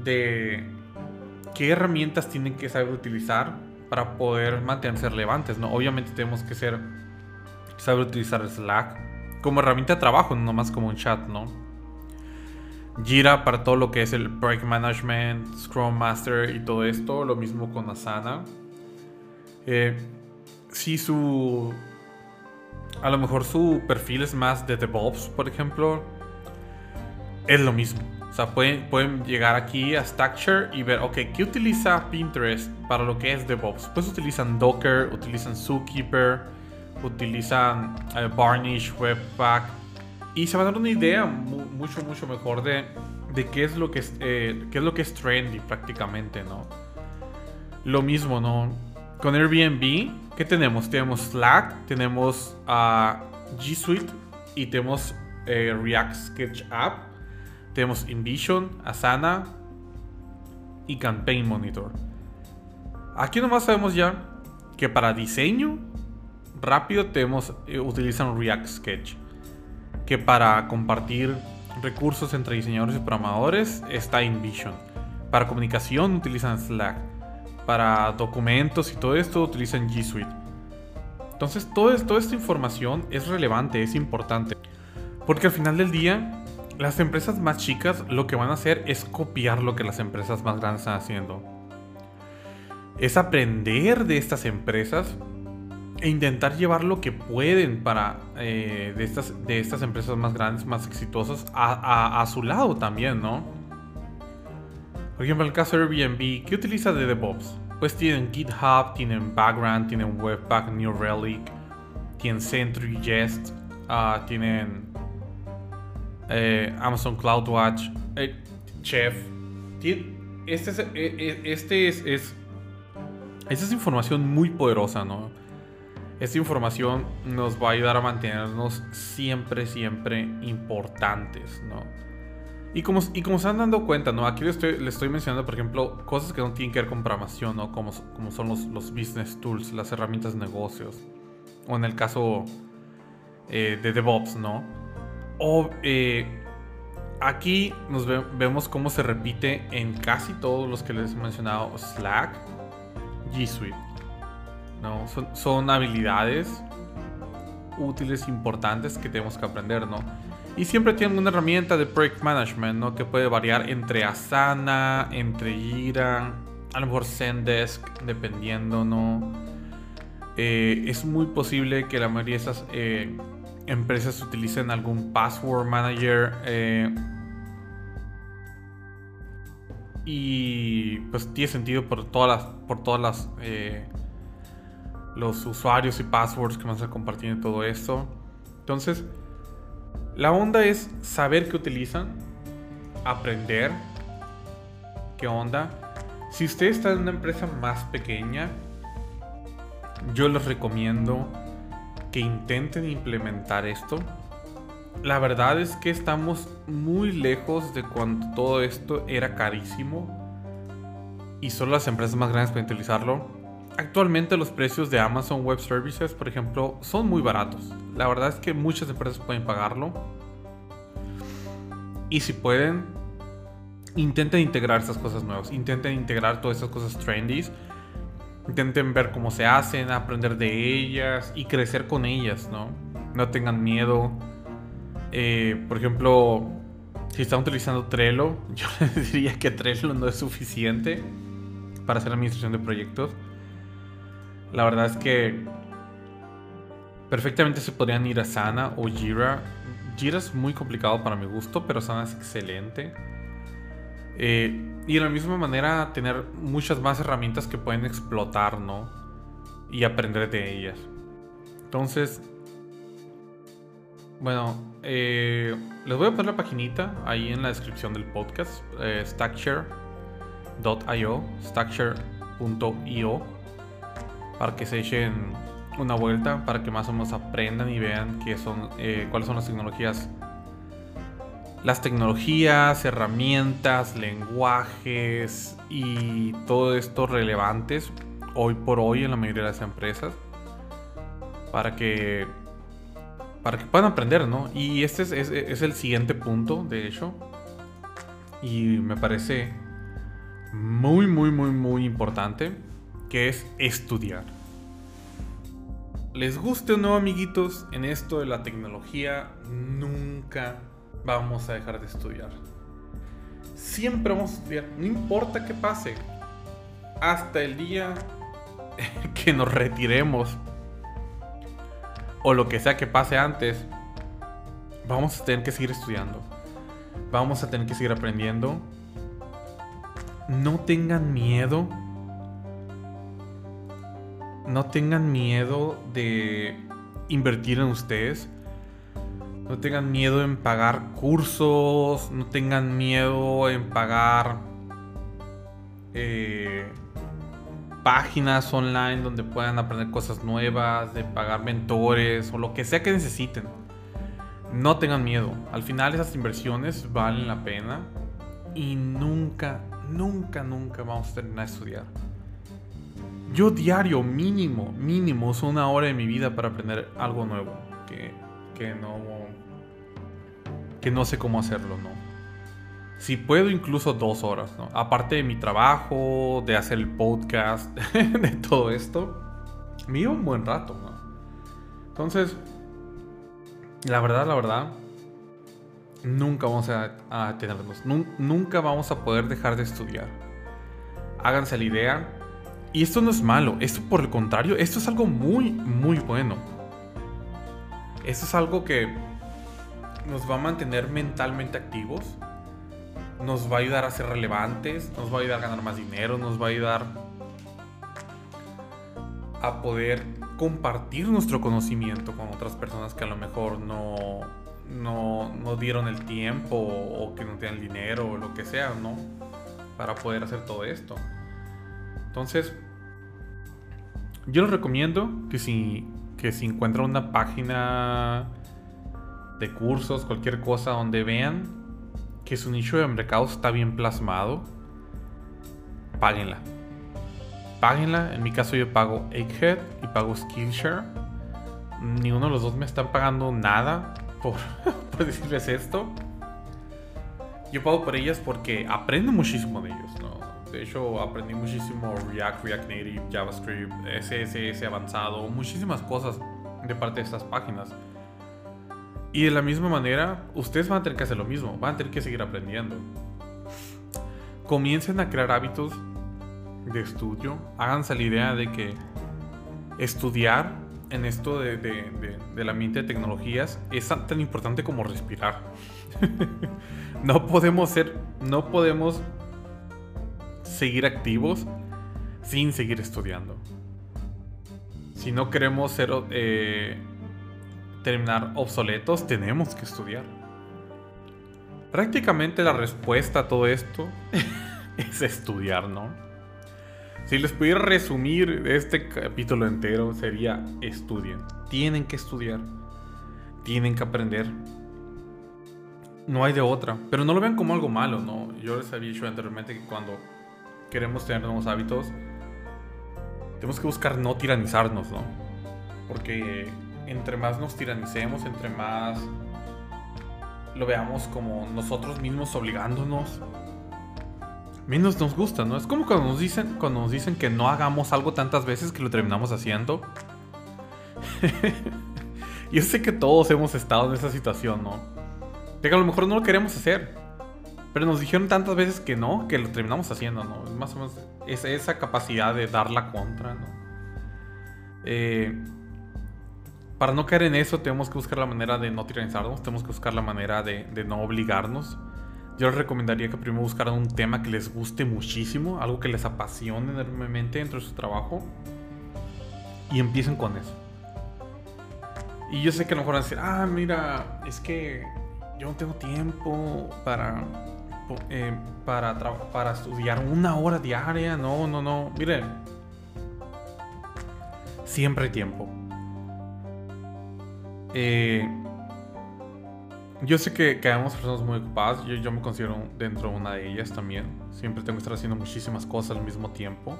Speaker 1: de qué herramientas tienen que saber utilizar para poder mantenerse relevantes, ¿no? Obviamente tenemos que saber utilizar Slack como herramienta de trabajo, no más como un chat, ¿no? Jira para todo lo que es el project management, Scrum Master y todo esto, lo mismo con Asana. Eh, si su a lo mejor su perfil es más de DevOps, por ejemplo, es lo mismo sea, pueden, pueden llegar aquí a Stackshare y ver, ok, ¿qué utiliza Pinterest para lo que es DevOps? Pues utilizan Docker, utilizan Zookeeper, utilizan eh, Varnish, Webpack y se van a dar una idea mucho, mucho mejor de, de qué, es lo que es, eh, qué es lo que es trendy prácticamente, ¿no? Lo mismo, ¿no? Con Airbnb, ¿qué tenemos? Tenemos Slack, tenemos uh, G Suite y tenemos eh, React Sketch App tenemos InVision, Asana y Campaign Monitor. Aquí nomás sabemos ya que para diseño rápido tenemos, eh, utilizan React Sketch. Que para compartir recursos entre diseñadores y programadores está InVision. Para comunicación utilizan Slack. Para documentos y todo esto utilizan G Suite. Entonces todo, toda esta información es relevante, es importante. Porque al final del día, las empresas más chicas lo que van a hacer es copiar lo que las empresas más grandes están haciendo. Es aprender de estas empresas e intentar llevar lo que pueden para eh, de, estas, de estas empresas más grandes, más exitosas, a, su lado también, ¿no? Por ejemplo, en el caso de Airbnb, ¿qué utiliza de DevOps? Pues tienen GitHub, tienen Background, tienen Webpack, New Relic, tienen Sentry, Jest, ah, tienen eh, Amazon CloudWatch, eh, Chef. Este, es, este es, es, esta es información muy poderosa, ¿no? Esta información nos va a ayudar a mantenernos siempre, siempre importantes, ¿no? Y como, y como se han dado cuenta, ¿no? Aquí les estoy, estoy mencionando, por ejemplo, cosas que no tienen que ver con programación, ¿no? Como, como son los, los business tools, las herramientas de negocios. O en el caso eh, de DevOps, ¿no? O eh, aquí nos vemos cómo se repite en casi todos los que les he mencionado. Slack, G Suite. ¿no? Son, habilidades útiles, importantes que tenemos que aprender, ¿no? Y siempre tienen una herramienta de project management, ¿no? Que puede variar entre Asana, entre Jira, a lo mejor Zendesk, dependiendo, ¿no? Eh, es muy posible que la mayoría de esas eh, empresas utilicen algún password manager. Eh, y pues tiene sentido por todas las, por todas las los usuarios y passwords que vamos a compartir todo esto. Entonces, la onda es saber qué utilizan, aprender qué onda. Si usted está en una empresa más pequeña, yo les recomiendo que intenten implementar esto. La verdad es que estamos muy lejos de cuando todo esto era carísimo y solo las empresas más grandes pueden utilizarlo actualmente los precios de Amazon Web Services, por ejemplo, son muy baratos. La verdad es que muchas empresas pueden pagarlo. Y si pueden, intenten integrar estas cosas nuevas. Intenten integrar todas estas cosas trendy. Intenten ver cómo se hacen, aprender de ellas y crecer con ellas, ¿no? No tengan miedo. Eh, por ejemplo, si están utilizando Trello, <laughs> yo les diría que Trello no es suficiente para hacer administración de proyectos. La verdad es que perfectamente se podrían ir a Sana o Jira. Jira es muy complicado para mi gusto, pero Sana es excelente. Eh, y de la misma manera tener muchas más herramientas que pueden explotar, ¿no? Y aprender de ellas. Entonces, bueno, eh, les voy a poner la paginita ahí en la descripción del podcast, eh, stackshare.io, stackshare.io para que se echen una vuelta, para que más o menos aprendan y vean qué son, eh, cuáles son las tecnologías. Las tecnologías, herramientas, lenguajes y todo esto relevantes hoy por hoy en la mayoría de las empresas para que para que puedan aprender, ¿no? Y este es, es el siguiente punto, de hecho. Y me parece muy, muy, muy, muy importante que es estudiar. Les guste o no, amiguitos, en esto de la tecnología nunca vamos a dejar de estudiar. Siempre vamos a estudiar, no importa qué pase. Hasta el día <laughs> que nos retiremos o lo que sea que pase antes, vamos a tener que seguir estudiando. Vamos a tener que seguir aprendiendo. No tengan miedo no tengan miedo de invertir en ustedes. No tengan miedo en pagar cursos. No tengan miedo en pagar eh, páginas online donde puedan aprender cosas nuevas, de pagar mentores o lo que sea que necesiten. No tengan miedo. Al final esas inversiones valen la pena y nunca, nunca, nunca vamos a terminar de estudiar. Yo diario, mínimo, mínimo, uso una hora de mi vida para aprender algo nuevo. Que, que no. Que no sé cómo hacerlo, ¿no? Si puedo, incluso dos horas, ¿no? Aparte de mi trabajo, de hacer el podcast, <laughs> de todo esto, me lleva un buen rato, ¿no? Entonces, la verdad, la verdad, nunca vamos a, tenerlos. nunca vamos a poder dejar de estudiar. Háganse la idea. Y esto no es malo, esto por el contrario, esto es algo muy, muy bueno. Esto es algo que nos va a mantener mentalmente activos nos va a ayudar a ser relevantes, nos va a ayudar a ganar más dinero, nos va a ayudar a poder compartir nuestro conocimiento con otras personas que a lo mejor no, no, dieron el tiempo o que no tienen dinero o lo que sea, ¿no? Para poder hacer todo esto. Entonces, yo les recomiendo que si, que si encuentran una página de cursos, cualquier cosa donde vean que su nicho de mercado está bien plasmado, páguenla. Páguenla. En mi caso yo pago Egghead y pago Skillshare. Ni uno de los dos me están pagando nada por, <laughs> por decirles esto. Yo pago por ellas porque aprendo muchísimo de ellos, ¿no? De hecho, aprendí muchísimo React, React Native, JavaScript, CSS avanzado, muchísimas cosas de parte de estas páginas. Y de la misma manera, ustedes van a tener que hacer lo mismo, van a tener que seguir aprendiendo. Comiencen a crear hábitos de estudio, háganse la idea de que estudiar en esto de, del ambiente de tecnologías es tan, importante como respirar. <laughs> no podemos ser, no podemos seguir activos sin seguir estudiando. Si no queremos ser eh, terminar obsoletos, tenemos que estudiar. Prácticamente la respuesta a todo esto <laughs> es estudiar, ¿no? Si les pudiera resumir este capítulo entero, sería estudien. Tienen que estudiar. Tienen que aprender. No hay de otra. Pero no lo vean como algo malo, ¿no? Yo les había dicho anteriormente que cuando queremos tener nuevos hábitos, tenemos que buscar no tiranizarnos, ¿no? Porque entre más nos tiranicemos, entre más lo veamos como nosotros mismos obligándonos, menos nos gusta, ¿no? Es como cuando nos dicen, cuando nos dicen que no hagamos algo tantas veces que lo terminamos haciendo. <laughs> Yo sé que todos hemos estado en esa situación, ¿no? De que a lo mejor no lo queremos hacer. Pero nos dijeron tantas veces que no, que lo terminamos haciendo, ¿no? Más o menos esa capacidad de dar la contra, ¿no? Eh, para no caer en eso, tenemos que buscar la manera de no tiranizarnos, tenemos que buscar la manera de, no obligarnos. Yo les recomendaría que primero buscaran un tema que les guste muchísimo, algo que les apasione enormemente dentro de su trabajo, y empiecen con eso. Y yo sé que a lo mejor van a decir, ah, mira, es que yo no tengo tiempo para, eh, para, para estudiar una hora diaria. No, no, no. Miren, siempre hay tiempo. Eh, yo sé que, que personas muy ocupadas, yo, yo, me considero dentro de una de ellas también. Siempre tengo que estar haciendo muchísimas cosas al mismo tiempo.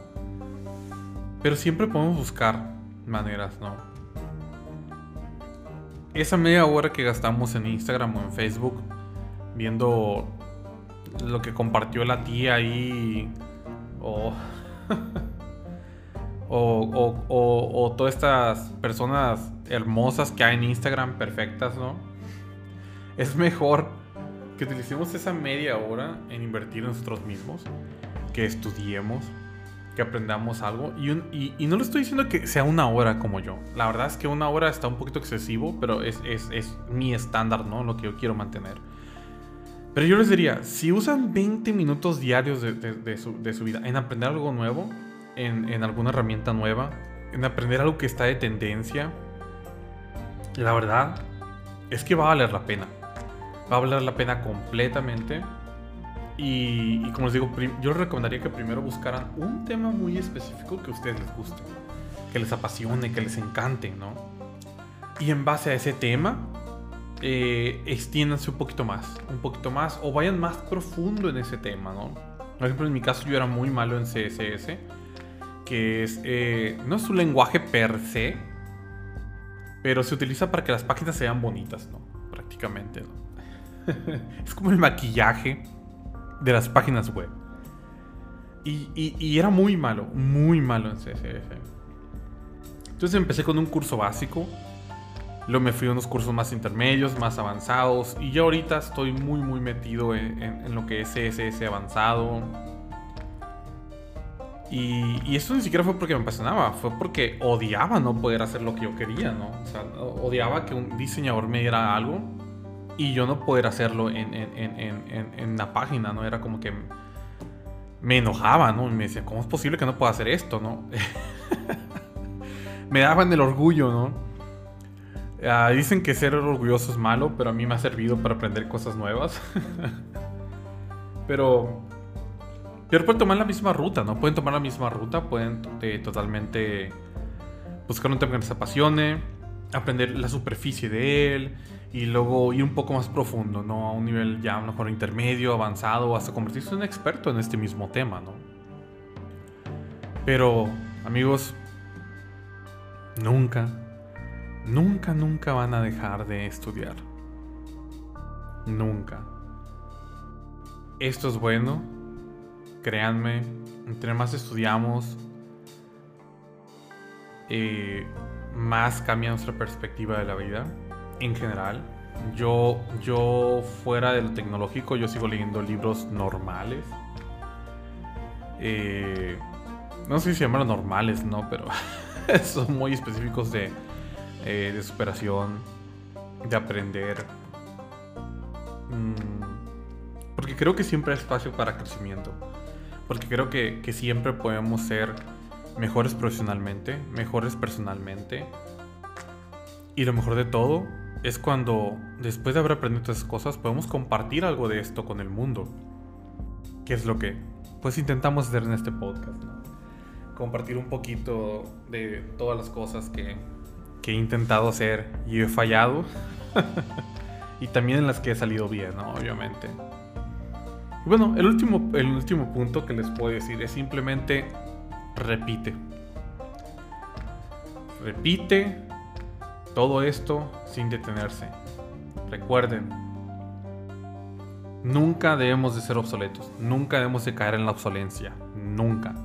Speaker 1: Pero siempre podemos buscar maneras, ¿no? Esa media hora que gastamos en Instagram o en Facebook viendo lo que compartió la tía ahí <laughs> o o, o, todas estas personas hermosas que hay en Instagram, perfectas, ¿no? Es mejor que utilicemos esa media hora en invertir en nosotros mismos, que estudiemos, que aprendamos algo. Y, y, no le estoy diciendo que sea una hora como yo. La verdad es que una hora está un poquito excesivo, pero es, es, es mi estándar, ¿no? Lo que yo quiero mantener. Pero yo les diría, si usan 20 minutos diarios de, de, su, de su vida en aprender algo nuevo, en, alguna herramienta nueva, en aprender algo que está de tendencia, la verdad es que va a valer la pena. Va a valer la pena completamente. Y, como les digo, yo les recomendaría que primero buscaran un tema muy específico que a ustedes les guste, que les apasione, que les encante, ¿no? Y en base a ese tema, eh, extiéndanse un poquito más, un poquito más, o vayan más profundo en ese tema, ¿no? Por ejemplo, en mi caso yo era muy malo en CSS que es, eh, no es un lenguaje per se, pero se utiliza para que las páginas sean bonitas, ¿no? Prácticamente, ¿no? <laughs> es como el maquillaje de las páginas web. Y, y, era muy malo, muy malo en CSS. Entonces empecé con un curso básico. Luego me fui a unos cursos más intermedios, más avanzados. Y ya ahorita estoy muy, muy metido en, lo que es CSS avanzado y, eso ni siquiera fue porque me apasionaba, fue porque odiaba no poder hacer lo que yo quería, ¿no? O sea, odiaba que un diseñador me diera algo y yo no poder hacerlo en, en, la página, ¿no? Era como que me enojaba, ¿no? Y me decía, ¿cómo es posible que no pueda hacer esto, ¿no? <laughs> me daban el orgullo, ¿no? Ah, dicen que ser orgulloso es malo, pero a mí me ha servido para aprender cosas nuevas. <laughs> pero pero pueden tomar la misma ruta, ¿no? Pueden tomar la misma ruta, pueden eh, totalmente buscar un tema que les apasione, aprender la superficie de él y luego ir un poco más profundo, ¿no? A un nivel ya a lo mejor intermedio, avanzado, hasta convertirse en experto en este mismo tema, ¿no? Pero, amigos, nunca, nunca, nunca van a dejar de estudiar. Nunca. Esto es bueno, créanme, entre más estudiamos, eh, más cambia nuestra perspectiva de la vida en general. Yo, yo fuera de lo tecnológico, yo sigo leyendo libros normales. Eh, no sé si llaman normales, ¿no? Pero <laughs> son muy específicos de, eh, de superación, de aprender. Mm, porque creo que siempre hay espacio para crecimiento. Porque creo que, siempre podemos ser mejores profesionalmente, mejores personalmente. Y lo mejor de todo es cuando, después de haber aprendido estas cosas, podemos compartir algo de esto con el mundo. Que es lo que, pues, intentamos hacer en este podcast. Compartir un poquito de todas las cosas que, que he intentado hacer y he fallado. <laughs> y también en las que he salido bien. Obviamente bueno, el último, el último punto que les puedo decir es simplemente repite. Repite todo esto sin detenerse. Recuerden, nunca debemos de ser obsoletos, nunca debemos de caer en la obsolencia, nunca.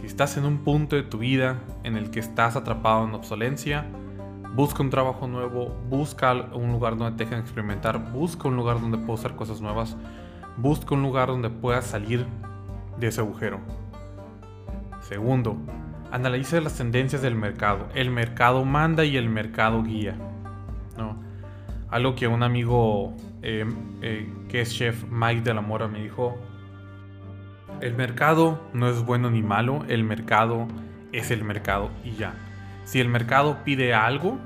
Speaker 1: Si estás en un punto de tu vida en el que estás atrapado en obsolencia, busca un trabajo nuevo, busca un lugar donde te dejen experimentar, busca un lugar donde puedas hacer cosas nuevas, busca un lugar donde puedas salir de ese agujero. Segundo, analiza las tendencias del mercado. El mercado manda y el mercado guía. ¿no? Algo que un amigo eh, eh, que es chef Mike de la Mora me dijo, el mercado no es bueno ni malo, el mercado es el mercado y ya. Si el mercado pide algo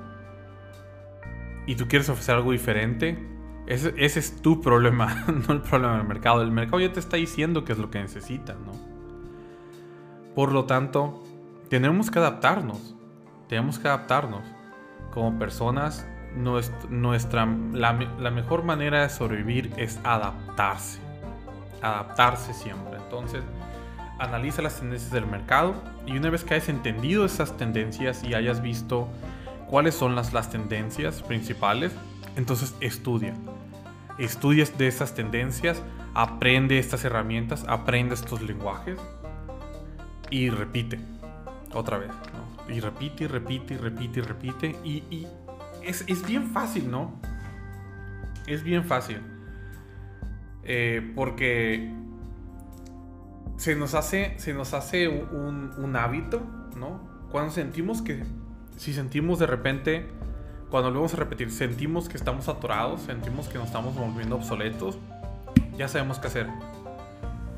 Speaker 1: y tú quieres ofrecer algo diferente, ese, es tu problema, <laughs> no el problema del mercado. El mercado ya te está diciendo qué es lo que necesita, ¿no? Por lo tanto, tenemos que adaptarnos. Tenemos que adaptarnos. Como personas, nuestra, la, mejor manera de sobrevivir es adaptarse. Adaptarse siempre. Entonces, analiza las tendencias del mercado y una vez que hayas entendido esas tendencias y hayas visto cuáles son las, las tendencias principales, entonces estudia. Estudia de esas tendencias, aprende estas herramientas, aprende estos lenguajes y repite otra vez. Y repite y repite y repite y repite. Y, es, bien fácil, ¿no? Es bien fácil. Eh, porque se nos hace, se nos hace un, hábito, ¿no? Cuando sentimos que, si sentimos de repente cuando lo vamos a repetir, sentimos que estamos atorados, sentimos que nos estamos volviendo obsoletos, ya sabemos qué hacer.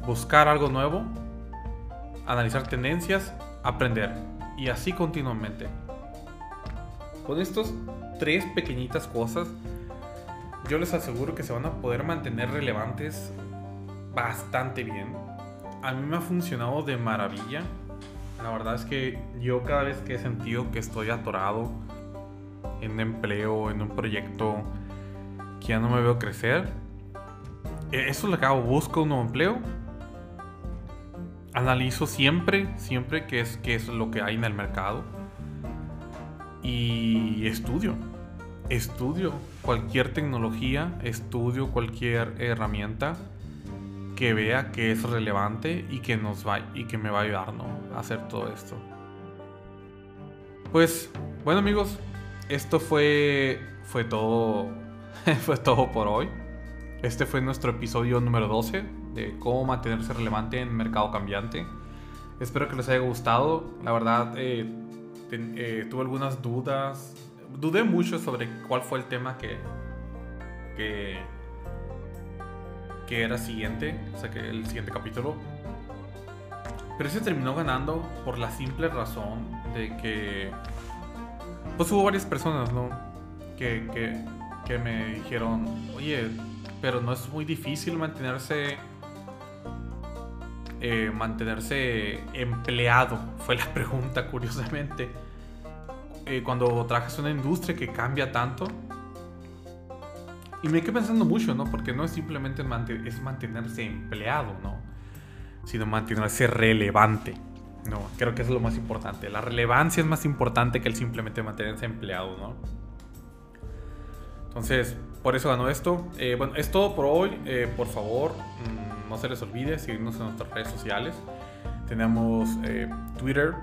Speaker 1: Buscar algo nuevo, analizar tendencias, aprender. Y así continuamente. Con estos tres pequeñitas cosas, yo les aseguro que se van a poder mantener relevantes bastante bien. A mí me ha funcionado de maravilla. La verdad es que yo cada vez que he sentido que estoy atorado, en un empleo, en un proyecto que ya no me veo crecer, e, eso es lo que hago, busco un nuevo empleo, analizo siempre, siempre qué es, qué es lo que hay en el mercado. Y estudio. Estudio cualquier tecnología, estudio cualquier herramienta que vea que es relevante y que nos va y que me va a ayudar a hacer todo esto. Pues bueno amigos, esto fue fue todo <laughs> fue todo por hoy. Este fue nuestro episodio número 12 de cómo mantenerse relevante en mercado cambiante. Espero que les haya gustado. La verdad, eh, eh, tuve algunas dudas. Dudé mucho sobre cuál fue el tema que, que, que era siguiente, o sea, que el siguiente capítulo. Pero se terminó ganando por la simple razón de que, pues hubo varias personas, ¿no? Que, que, que me dijeron, oye, pero no es muy difícil mantenerse eh, mantenerse empleado fue la <laughs> pregunta curiosamente eh, cuando trabajas en una industria que cambia tanto y me quedé pensando mucho no porque no es simplemente es mantenerse empleado no sino mantenerse relevante no creo que es lo más importante la relevancia es más importante que el simplemente mantenerse empleado no entonces por eso ganó esto. Eh, bueno, es todo por hoy. Eh, por favor, mm, no se les olvide seguirnos en nuestras redes sociales. Tenemos Twitter,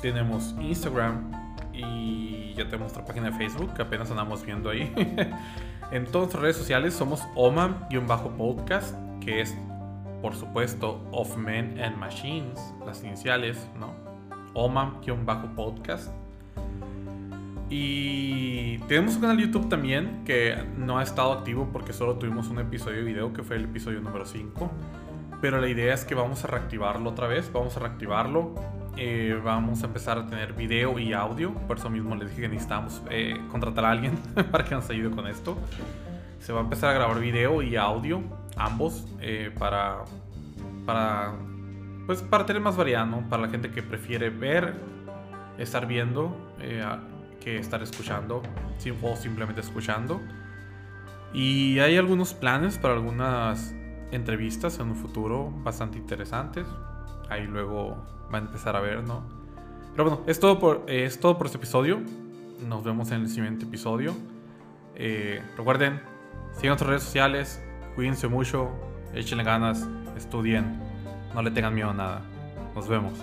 Speaker 1: tenemos Instagram y ya tenemos nuestra página de Facebook que apenas andamos viendo ahí. <laughs> en todas nuestras redes sociales somos OMAM-podcast, que es por supuesto Of Men and Machines, las iniciales, ¿no? OMAM-podcast. Y tenemos un canal de YouTube también que no ha estado activo porque solo tuvimos un episodio de video que fue el episodio número 5. Pero la idea es que vamos a reactivarlo otra vez, vamos a reactivarlo. Eh, vamos a empezar a tener video y audio. Por eso mismo les dije que necesitamos eh, contratar a alguien <laughs> para que nos ayude con esto. Se va a empezar a grabar video y audio, ambos, eh, para, para, pues para tener más variedad, ¿no? Para la gente que prefiere ver, estar viendo que estar escuchando o simplemente escuchando. Y hay algunos planes para algunas entrevistas en un futuro bastante interesantes. Ahí luego va a empezar a ver, ¿no? Pero bueno, es todo por, es todo por este episodio. Nos vemos en el siguiente episodio. Eh, recuerden, sigan nuestras redes sociales, cuídense mucho, échenle ganas, estudien, no le tengan miedo a nada. Nos vemos.